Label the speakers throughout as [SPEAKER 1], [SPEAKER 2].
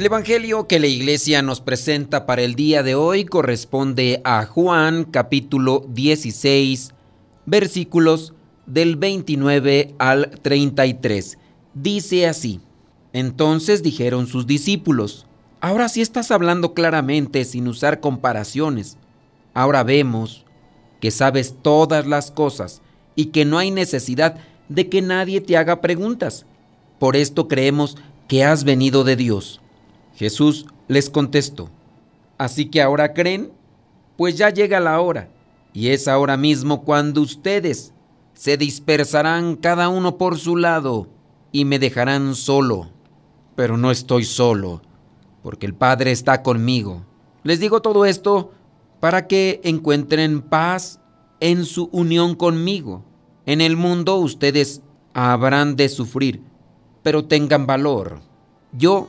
[SPEAKER 1] El Evangelio que la iglesia nos presenta para el día de hoy corresponde a Juan capítulo 16 versículos del 29 al 33. Dice así, entonces dijeron sus discípulos, ahora sí estás hablando claramente sin usar comparaciones. Ahora vemos que sabes todas las cosas y que no hay necesidad de que nadie te haga preguntas. Por esto creemos que has venido de Dios. Jesús les contestó, ¿así que ahora creen? Pues ya llega la hora, y es ahora mismo cuando ustedes se dispersarán cada uno por su lado y me dejarán solo. Pero no estoy solo, porque el Padre está conmigo. Les digo todo esto para que encuentren paz en su unión conmigo. En el mundo ustedes habrán de sufrir, pero tengan valor. Yo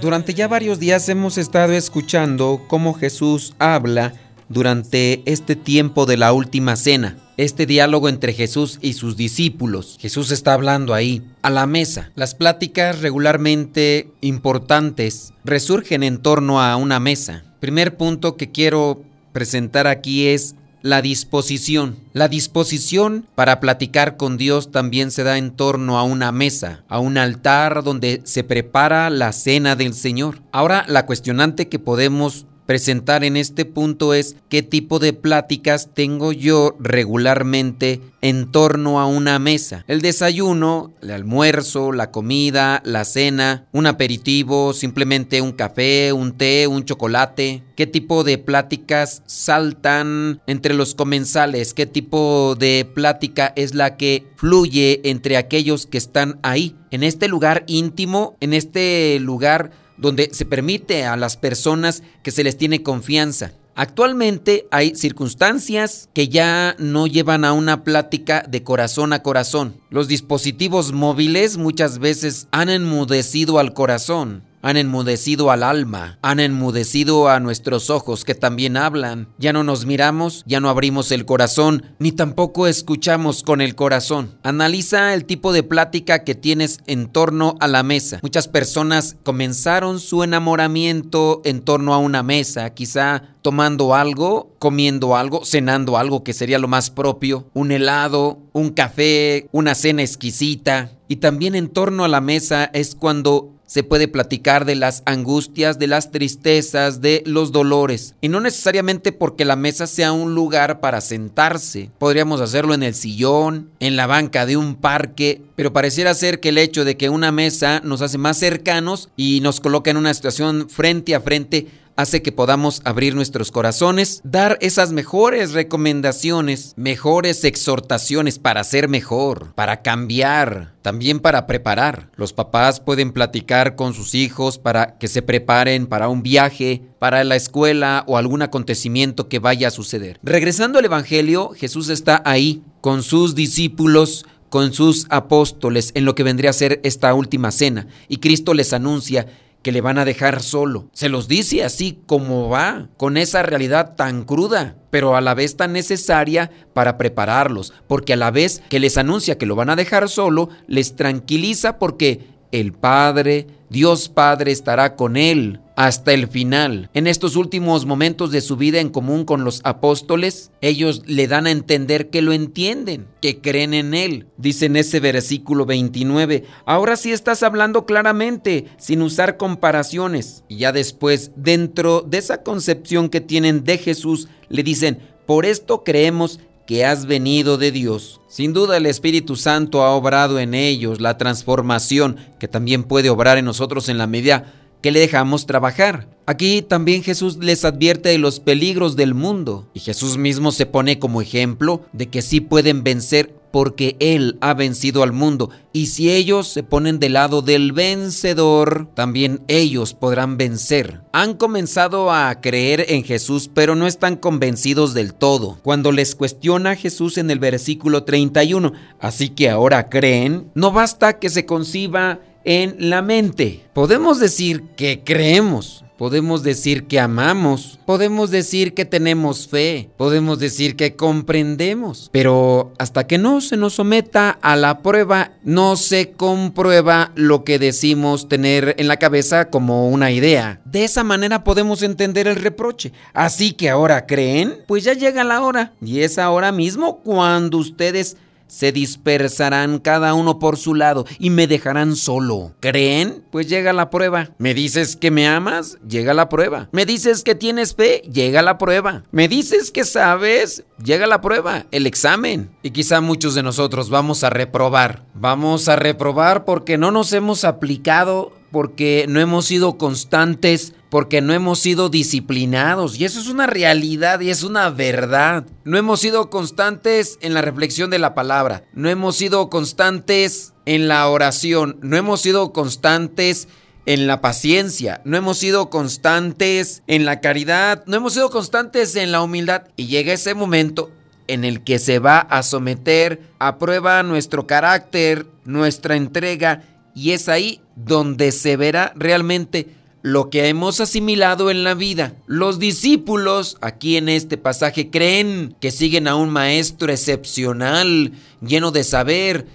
[SPEAKER 1] Durante ya varios días hemos estado escuchando cómo Jesús habla durante este tiempo de la última cena, este diálogo entre Jesús y sus discípulos. Jesús está hablando ahí, a la mesa. Las pláticas regularmente importantes resurgen en torno a una mesa. Primer punto que quiero presentar aquí es la disposición. La disposición para platicar con Dios también se da en torno a una mesa, a un altar donde se prepara la cena del Señor. Ahora, la cuestionante que podemos presentar en este punto es qué tipo de pláticas tengo yo regularmente en torno a una mesa. El desayuno, el almuerzo, la comida, la cena, un aperitivo, simplemente un café, un té, un chocolate. ¿Qué tipo de pláticas saltan entre los comensales? ¿Qué tipo de plática es la que fluye entre aquellos que están ahí? En este lugar íntimo, en este lugar donde se permite a las personas que se les tiene confianza. Actualmente hay circunstancias que ya no llevan a una plática de corazón a corazón. Los dispositivos móviles muchas veces han enmudecido al corazón han enmudecido al alma, han enmudecido a nuestros ojos que también hablan. Ya no nos miramos, ya no abrimos el corazón, ni tampoco escuchamos con el corazón. Analiza el tipo de plática que tienes en torno a la mesa. Muchas personas comenzaron su enamoramiento en torno a una mesa, quizá tomando algo, comiendo algo, cenando algo que sería lo más propio, un helado, un café, una cena exquisita. Y también en torno a la mesa es cuando se puede platicar de las angustias, de las tristezas, de los dolores. Y no necesariamente porque la mesa sea un lugar para sentarse. Podríamos hacerlo en el sillón, en la banca de un parque, pero pareciera ser que el hecho de que una mesa nos hace más cercanos y nos coloca en una situación frente a frente hace que podamos abrir nuestros corazones, dar esas mejores recomendaciones, mejores exhortaciones para ser mejor, para cambiar, también para preparar. Los papás pueden platicar con sus hijos para que se preparen para un viaje, para la escuela o algún acontecimiento que vaya a suceder. Regresando al Evangelio, Jesús está ahí con sus discípulos con sus apóstoles en lo que vendría a ser esta última cena y Cristo les anuncia que le van a dejar solo. Se los dice así como va, con esa realidad tan cruda, pero a la vez tan necesaria para prepararlos, porque a la vez que les anuncia que lo van a dejar solo, les tranquiliza porque el Padre, Dios Padre estará con él hasta el final. En estos últimos momentos de su vida en común con los apóstoles, ellos le dan a entender que lo entienden, que creen en Él. Dice en ese versículo 29, ahora sí estás hablando claramente, sin usar comparaciones. Y ya después, dentro de esa concepción que tienen de Jesús, le dicen, por esto creemos que has venido de Dios. Sin duda el Espíritu Santo ha obrado en ellos la transformación que también puede obrar en nosotros en la medida que le dejamos trabajar. Aquí también Jesús les advierte de los peligros del mundo y Jesús mismo se pone como ejemplo de que sí pueden vencer porque Él ha vencido al mundo. Y si ellos se ponen del lado del vencedor, también ellos podrán vencer. Han comenzado a creer en Jesús, pero no están convencidos del todo. Cuando les cuestiona Jesús en el versículo 31, así que ahora creen, no basta que se conciba en la mente. Podemos decir que creemos, podemos decir que amamos, podemos decir que tenemos fe, podemos decir que comprendemos, pero hasta que no se nos someta a la prueba, no se comprueba lo que decimos tener en la cabeza como una idea. De esa manera podemos entender el reproche. Así que ahora creen, pues ya llega la hora, y es ahora mismo cuando ustedes se dispersarán cada uno por su lado y me dejarán solo. ¿Creen? Pues llega la prueba. ¿Me dices que me amas? Llega la prueba. ¿Me dices que tienes fe? Llega la prueba. ¿Me dices que sabes? Llega la prueba, el examen. Y quizá muchos de nosotros vamos a reprobar. Vamos a reprobar porque no nos hemos aplicado porque no hemos sido constantes, porque no hemos sido disciplinados. Y eso es una realidad y es una verdad. No hemos sido constantes en la reflexión de la palabra. No hemos sido constantes en la oración. No hemos sido constantes en la paciencia. No hemos sido constantes en la caridad. No hemos sido constantes en la humildad. Y llega ese momento en el que se va a someter a prueba nuestro carácter, nuestra entrega y es ahí donde se verá realmente lo que hemos asimilado en la vida. Los discípulos aquí en este pasaje creen que siguen a un maestro excepcional, lleno de saber,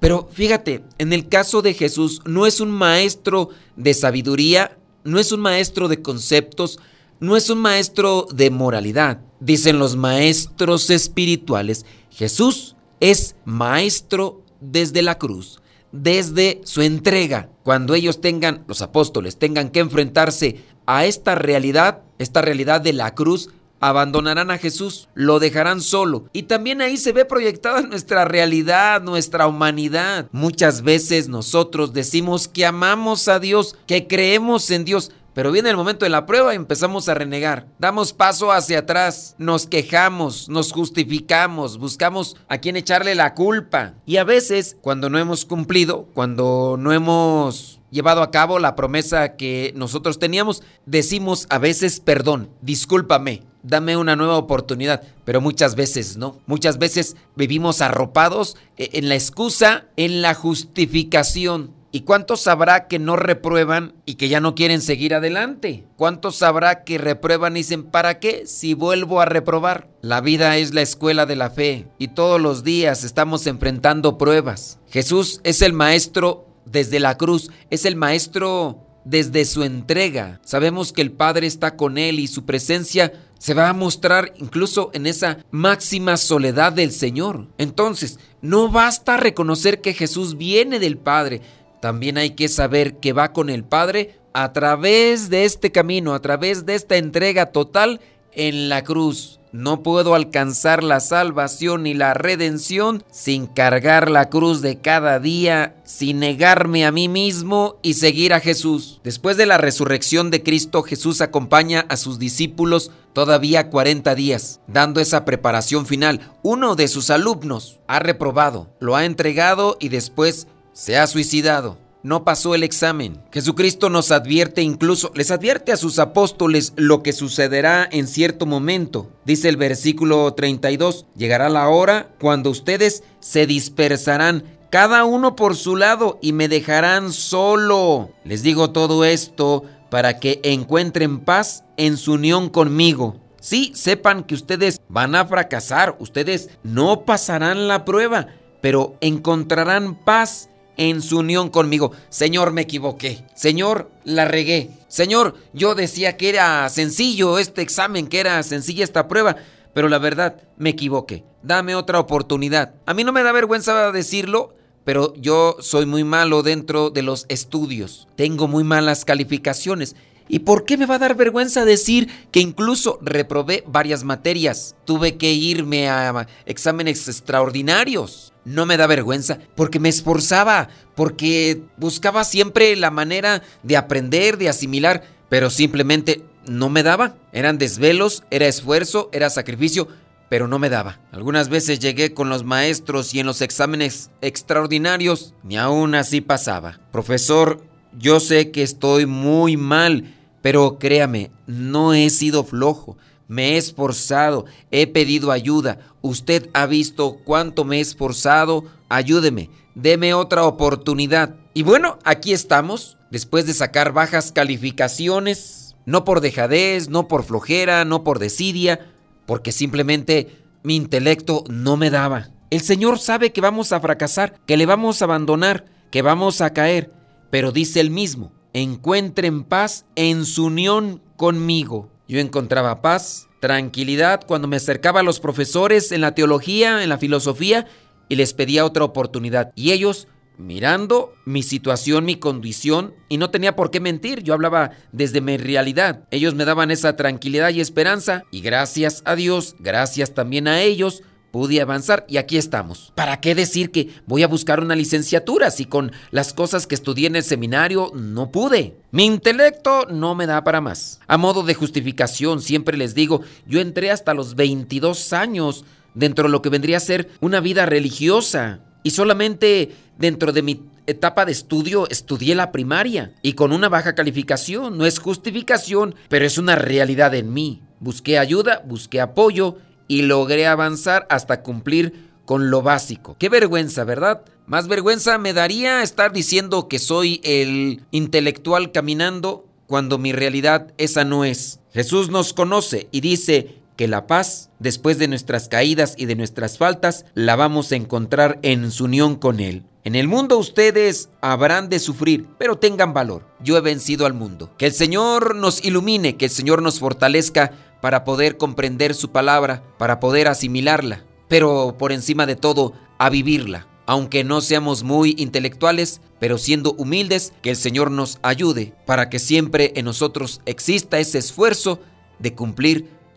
[SPEAKER 1] pero fíjate, en el caso de Jesús no es un maestro de sabiduría, no es un maestro de conceptos, no es un maestro de moralidad. Dicen los maestros espirituales, Jesús es maestro desde la cruz desde su entrega. Cuando ellos tengan, los apóstoles, tengan que enfrentarse a esta realidad, esta realidad de la cruz, abandonarán a Jesús, lo dejarán solo. Y también ahí se ve proyectada nuestra realidad, nuestra humanidad. Muchas veces nosotros decimos que amamos a Dios, que creemos en Dios, pero viene el momento de la prueba y empezamos a renegar. Damos paso hacia atrás, nos quejamos, nos justificamos, buscamos a quién echarle la culpa. Y a veces, cuando no hemos cumplido, cuando no hemos llevado a cabo la promesa que nosotros teníamos, decimos a veces perdón, discúlpame, dame una nueva oportunidad, pero muchas veces no. Muchas veces vivimos arropados eh, en la excusa, en la justificación. ¿Y cuántos sabrá que no reprueban y que ya no quieren seguir adelante? ¿Cuántos sabrá que reprueban y dicen, ¿para qué si vuelvo a reprobar? La vida es la escuela de la fe y todos los días estamos enfrentando pruebas. Jesús es el maestro desde la cruz, es el maestro desde su entrega. Sabemos que el Padre está con él y su presencia se va a mostrar incluso en esa máxima soledad del Señor. Entonces, no basta reconocer que Jesús viene del Padre, también hay que saber que va con el Padre a través de este camino, a través de esta entrega total en la cruz. No puedo alcanzar la salvación y la redención sin cargar la cruz de cada día, sin negarme a mí mismo y seguir a Jesús. Después de la resurrección de Cristo, Jesús acompaña a sus discípulos todavía 40 días, dando esa preparación final. Uno de sus alumnos ha reprobado, lo ha entregado y después se ha suicidado. no pasó el examen. Jesucristo nos advierte incluso, les advierte a sus apóstoles lo que sucederá en cierto momento. Dice el versículo 32, llegará la hora cuando ustedes se dispersarán cada uno por su lado y me dejarán solo. Les digo todo esto para que encuentren paz en su unión conmigo. Sí, sepan que ustedes van a fracasar, ustedes no pasarán la prueba, pero encontrarán paz en su unión conmigo. Señor, me equivoqué. Señor, la regué. Señor, yo decía que era sencillo este examen, que era sencilla esta prueba, pero la verdad, me equivoqué. Dame otra oportunidad. A mí no me da vergüenza decirlo, pero yo soy muy malo dentro de los estudios. Tengo muy malas calificaciones. ¿Y por qué me va a dar vergüenza decir que incluso reprobé varias materias? Tuve que irme a exámenes extraordinarios. No me da vergüenza porque me esforzaba, porque buscaba siempre la manera de aprender, de asimilar, pero simplemente no me daba. Eran desvelos, era esfuerzo, era sacrificio, pero no me daba. Algunas veces llegué con los maestros y en los exámenes extraordinarios ni aún así pasaba. Profesor, yo sé que estoy muy mal pero créame, no he sido flojo, me he esforzado, he pedido ayuda, usted ha visto cuánto me he esforzado, ayúdeme, deme otra oportunidad. Y bueno, aquí estamos, después de sacar bajas calificaciones, no por dejadez, no por flojera, no por desidia, porque simplemente mi intelecto no me daba. El Señor sabe que vamos a fracasar, que le vamos a abandonar, que vamos a caer, pero dice él mismo, encuentren paz en su unión conmigo. Yo encontraba paz, tranquilidad cuando me acercaba a los profesores en la teología, en la filosofía, y les pedía otra oportunidad. Y ellos, mirando mi situación, mi condición, y no tenía por qué mentir, yo hablaba desde mi realidad. Ellos me daban esa tranquilidad y esperanza, y gracias a Dios, gracias también a ellos, pude avanzar y aquí estamos. ¿Para qué decir que voy a buscar una licenciatura si con las cosas que estudié en el seminario no pude? Mi intelecto no me da para más. A modo de justificación, siempre les digo, yo entré hasta los 22 años dentro de lo que vendría a ser una vida religiosa y solamente dentro de mi etapa de estudio estudié la primaria y con una baja calificación. No es justificación, pero es una realidad en mí. Busqué ayuda, busqué apoyo y logré avanzar hasta cumplir con lo básico. Qué vergüenza, ¿verdad? Más vergüenza me daría estar diciendo que soy el intelectual caminando cuando mi realidad esa no es. Jesús nos conoce y dice que la paz, después de nuestras caídas y de nuestras faltas, la vamos a encontrar en su unión con Él. En el mundo ustedes habrán de sufrir, pero tengan valor. Yo he vencido al mundo. Que el Señor nos ilumine, que el Señor nos fortalezca para poder comprender su palabra, para poder asimilarla, pero por encima de todo, a vivirla. Aunque no seamos muy intelectuales, pero siendo humildes, que el Señor nos ayude para que siempre en nosotros exista ese esfuerzo de cumplir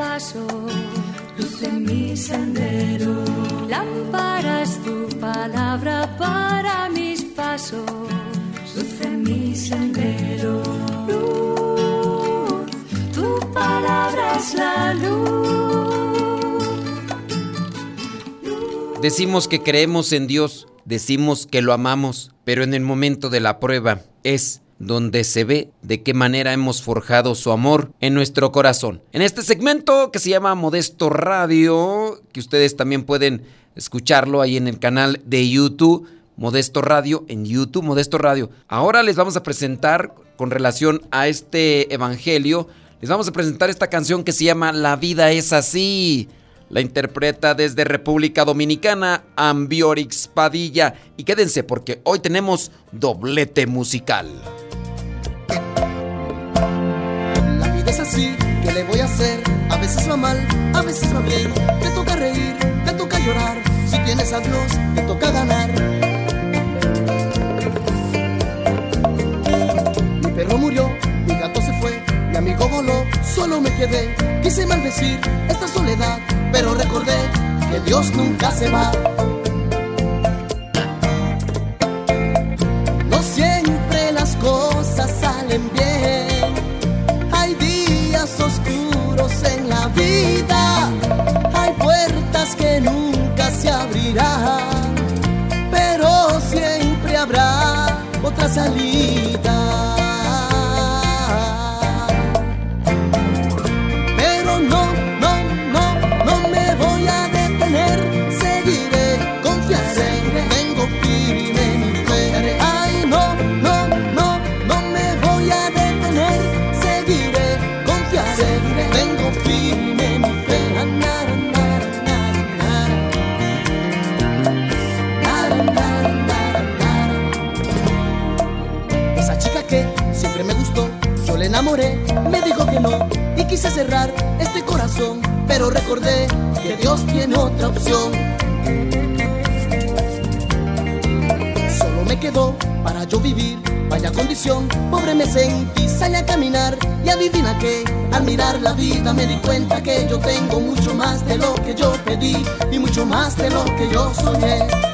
[SPEAKER 2] pasos luz en mi sendero. Lámpara es tu palabra para mis pasos, luz en mi sendero. Luz, tu palabra es la luz.
[SPEAKER 1] Decimos que creemos en Dios, decimos que lo amamos, pero en el momento de la prueba es donde se ve de qué manera hemos forjado su amor en nuestro corazón. En este segmento que se llama Modesto Radio, que ustedes también pueden escucharlo ahí en el canal de YouTube, Modesto Radio, en YouTube, Modesto Radio. Ahora les vamos a presentar, con relación a este Evangelio, les vamos a presentar esta canción que se llama La vida es así. La interpreta desde República Dominicana Ambiorix Padilla. Y quédense porque hoy tenemos doblete musical.
[SPEAKER 3] es así, ¿qué le voy a hacer? A veces va mal, a veces va bien. Te toca reír, te toca llorar. Si tienes a Dios, te toca ganar. Mi perro murió, mi gato se fue, mi amigo voló, solo me quedé. Quise maldecir esta soledad, pero recordé que Dios nunca se va. Me dijo que no y quise cerrar este corazón, pero recordé que Dios tiene otra opción. Solo me quedó para yo vivir, vaya condición, pobre me sentí, salí a caminar y adivina que al mirar la vida me di cuenta que yo tengo mucho más de lo que yo pedí y mucho más de lo que yo soñé.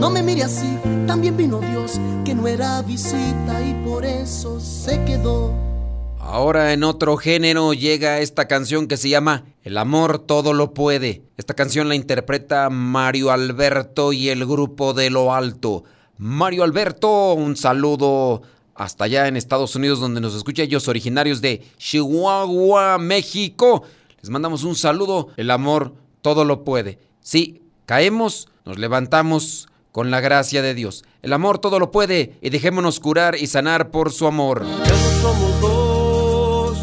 [SPEAKER 3] No me mire así, también vino Dios, que no era visita y por eso se quedó.
[SPEAKER 1] Ahora en otro género llega esta canción que se llama El amor todo lo puede. Esta canción la interpreta Mario Alberto y el grupo de Lo Alto. Mario Alberto, un saludo hasta allá en Estados Unidos donde nos escucha ellos originarios de Chihuahua, México. Les mandamos un saludo. El amor todo lo puede. Sí, caemos nos levantamos con la gracia de Dios. El amor todo lo puede y dejémonos curar y sanar por su amor.
[SPEAKER 4] Ya no somos dos,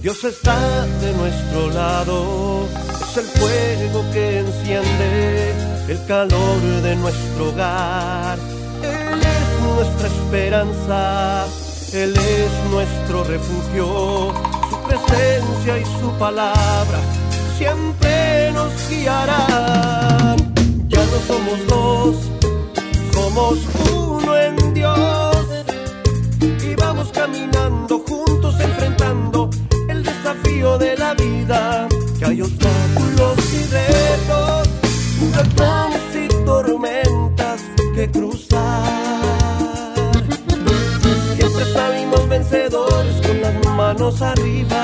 [SPEAKER 4] Dios está de nuestro lado. Es el fuego que enciende el calor de nuestro hogar. Él es nuestra esperanza, Él es nuestro refugio. Su presencia y su palabra siempre nos guiarán somos dos, somos uno en Dios. Y vamos caminando juntos enfrentando el desafío de la vida. Que hay obstáculos y retos, huracanes y tormentas que cruzar. Siempre salimos vencedores con las manos arriba.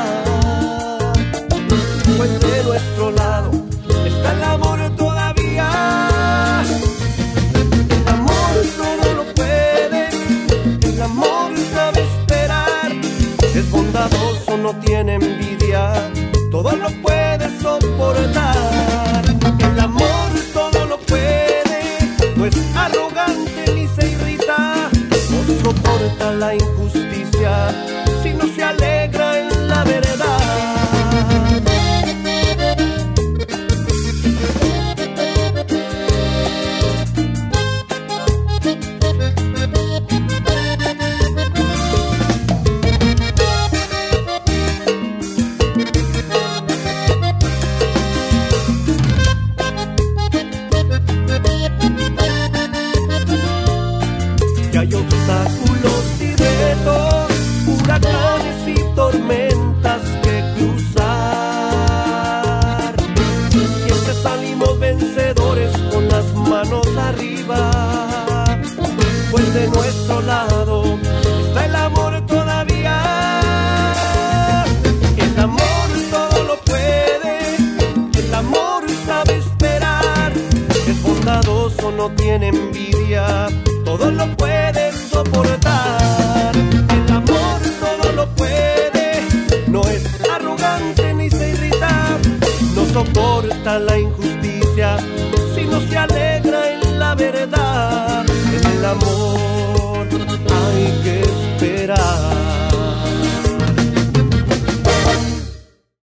[SPEAKER 4] Está el amor todavía. El amor todo lo puede, el amor sabe esperar, es bondadoso, no tiene envidia, todo lo puede soportar. El amor todo lo puede, no es arrogante ni se irrita, no soporta la injusticia